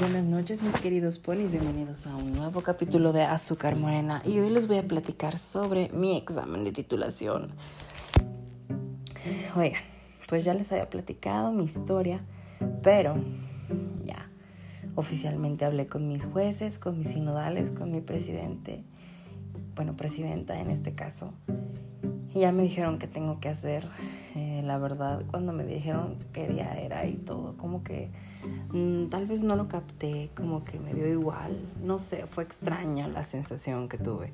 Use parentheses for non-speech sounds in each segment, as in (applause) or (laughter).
Buenas noches mis queridos ponis, bienvenidos a un nuevo capítulo de Azúcar Morena. Y hoy les voy a platicar sobre mi examen de titulación. Oigan, pues ya les había platicado mi historia, pero ya oficialmente hablé con mis jueces, con mis sinodales, con mi presidente, bueno, presidenta en este caso, y ya me dijeron que tengo que hacer, eh, la verdad, cuando me dijeron qué día era y todo, como que Mm, tal vez no lo capté, como que me dio igual, no sé, fue extraña la sensación que tuve.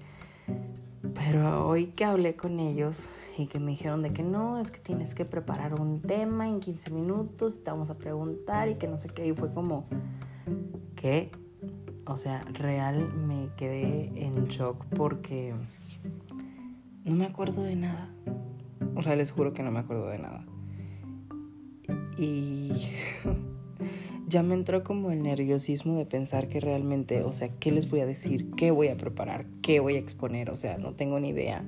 Pero hoy que hablé con ellos y que me dijeron de que no, es que tienes que preparar un tema en 15 minutos, te vamos a preguntar y que no sé qué, y fue como, ¿qué? O sea, real me quedé en shock porque no me acuerdo de nada. O sea, les juro que no me acuerdo de nada. Y (laughs) ya me entró como el nerviosismo de pensar que realmente, o sea, ¿qué les voy a decir? ¿Qué voy a preparar? ¿Qué voy a exponer? O sea, no tengo ni idea.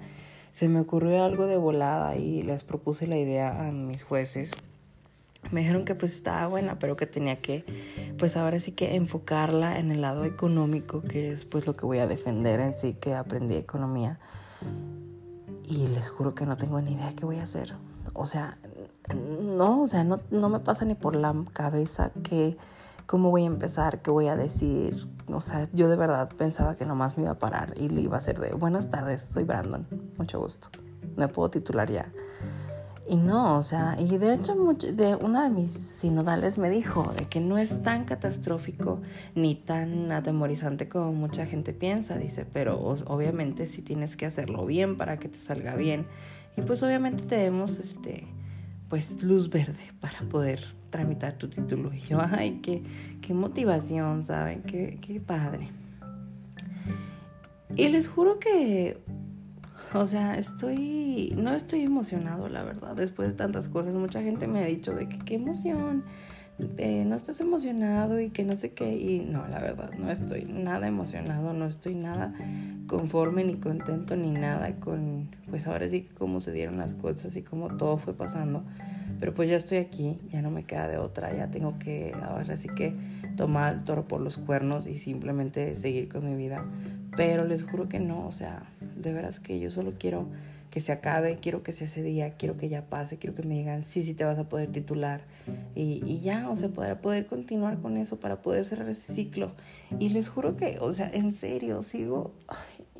Se me ocurrió algo de volada y les propuse la idea a mis jueces. Me dijeron que pues estaba buena, pero que tenía que, pues ahora sí que enfocarla en el lado económico, que es pues lo que voy a defender en sí, que aprendí economía. Y les juro que no tengo ni idea qué voy a hacer. O sea, no, o sea, no, no me pasa ni por la cabeza que cómo voy a empezar, qué voy a decir. O sea, yo de verdad pensaba que nomás me iba a parar y le iba a hacer de buenas tardes, soy Brandon, mucho gusto. Me puedo titular ya. Y no, o sea, y de hecho de una de mis sinodales me dijo de que no es tan catastrófico ni tan atemorizante como mucha gente piensa, dice, pero obviamente sí tienes que hacerlo bien para que te salga bien. Y pues obviamente debemos, este, pues luz verde para poder tramitar tu título. Y yo, ay, qué, qué motivación, ¿saben? Qué, qué padre. Y les juro que, o sea, estoy, no estoy emocionado, la verdad, después de tantas cosas. Mucha gente me ha dicho de que qué emoción, eh, no estás emocionado y que no sé qué. Y no, la verdad, no estoy nada emocionado, no estoy nada conforme ni contento ni nada con, pues ahora sí que cómo se dieron las cosas y cómo todo fue pasando. Pero pues ya estoy aquí, ya no me queda de otra, ya tengo que ahora sí que tomar el toro por los cuernos y simplemente seguir con mi vida. Pero les juro que no, o sea, de veras que yo solo quiero que se acabe, quiero que sea ese día, quiero que ya pase, quiero que me digan, sí, sí te vas a poder titular. Y, y ya, o sea, poder, poder continuar con eso para poder cerrar ese ciclo. Y les juro que, o sea, en serio, sigo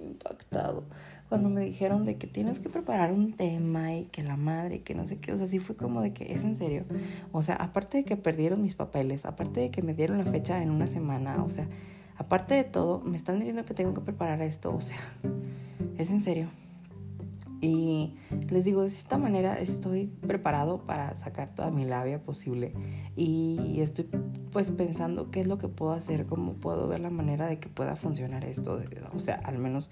impactado cuando me dijeron de que tienes que preparar un tema y que la madre que no sé qué, o sea, sí fue como de que es en serio. O sea, aparte de que perdieron mis papeles, aparte de que me dieron la fecha en una semana, o sea, aparte de todo, me están diciendo que tengo que preparar esto, o sea, es en serio. Y les digo, de cierta manera estoy preparado para sacar toda mi labia posible y estoy pues pensando qué es lo que puedo hacer, cómo puedo ver la manera de que pueda funcionar esto, o sea, al menos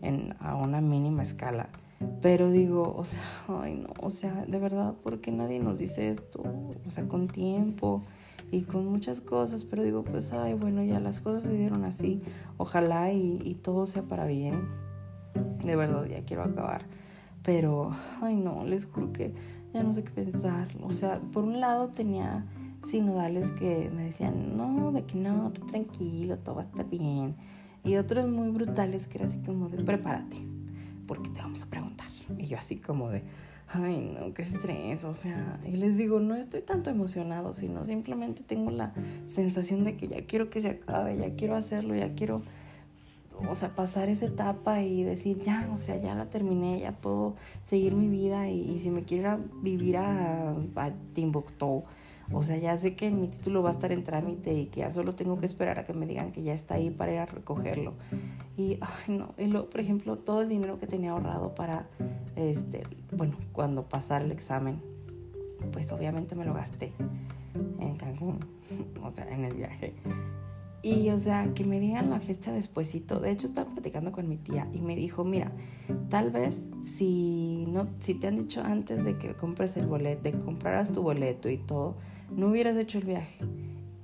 en, a una mínima escala. Pero digo, o sea, (laughs) ay no, o sea, de verdad, ¿por qué nadie nos dice esto? O sea, con tiempo y con muchas cosas, pero digo, pues, ay, bueno, ya las cosas se dieron así, ojalá y, y todo sea para bien. De verdad, ya quiero acabar. Pero, ay no, les juro que ya no sé qué pensar. O sea, por un lado tenía sinodales que me decían, no, de que no, tú tranquilo, todo va a estar bien. Y otros muy brutales que era así como de, prepárate, porque te vamos a preguntar. Y yo así como de, ay no, qué estrés, o sea, y les digo, no estoy tanto emocionado, sino simplemente tengo la sensación de que ya quiero que se acabe, ya quiero hacerlo, ya quiero o sea, pasar esa etapa y decir, ya, o sea, ya la terminé, ya puedo seguir mi vida y, si me quiero vivir a, a, Timbuktu, o sea, ya sé que mi título va a estar en trámite y que ya solo tengo que esperar a que me digan que ya está ahí para ir a recogerlo. Y, ay, no, y luego, por ejemplo, todo el dinero que tenía ahorrado para, este, bueno, cuando pasara el examen, pues obviamente me lo gasté en Cancún, (laughs) o sea, en el viaje. Y, o sea, que me digan la fecha despuesito. De hecho, estaba platicando con mi tía y me dijo, mira, tal vez si, no, si te han dicho antes de que compres el boleto, de que compraras tu boleto y todo, no hubieras hecho el viaje.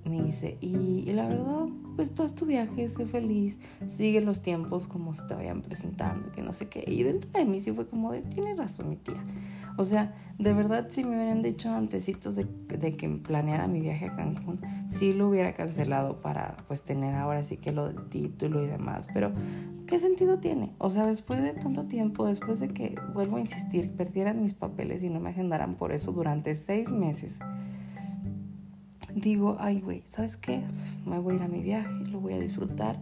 me dice, y, la verdad, pues tú haz tu viaje, sé feliz, sigue los tiempos como se te vayan presentando, que no sé qué. Y dentro de mí sí fue como de, tiene razón mi tía. O sea, de verdad, si me hubieran dicho antecitos de, de que planeara mi viaje a Cancún, sí lo hubiera cancelado para pues tener ahora sí que lo del título y demás. Pero, ¿qué sentido tiene? O sea, después de tanto tiempo, después de que, vuelvo a insistir, perdieran mis papeles y no me agendaran por eso durante seis meses digo, ay, güey, ¿sabes qué? Me voy a ir a mi viaje, lo voy a disfrutar,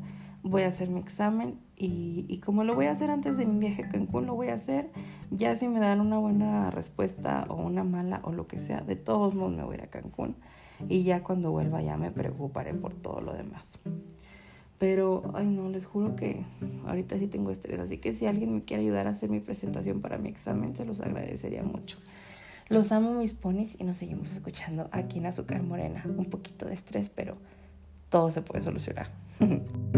voy a hacer mi examen y, y, como lo voy a hacer antes de mi viaje a Cancún, lo voy a hacer. Ya si me dan una buena respuesta o una mala o lo que sea, de todos modos me voy a ir a Cancún. Y ya cuando vuelva ya me preocuparé por todo lo demás. Pero, ay no, les juro que ahorita sí tengo estrés. Así que si alguien me quiere ayudar a hacer mi presentación para mi examen, se los agradecería mucho. Los amo mis ponis y nos seguimos escuchando aquí en Azúcar Morena. Un poquito de estrés, pero todo se puede solucionar. (laughs)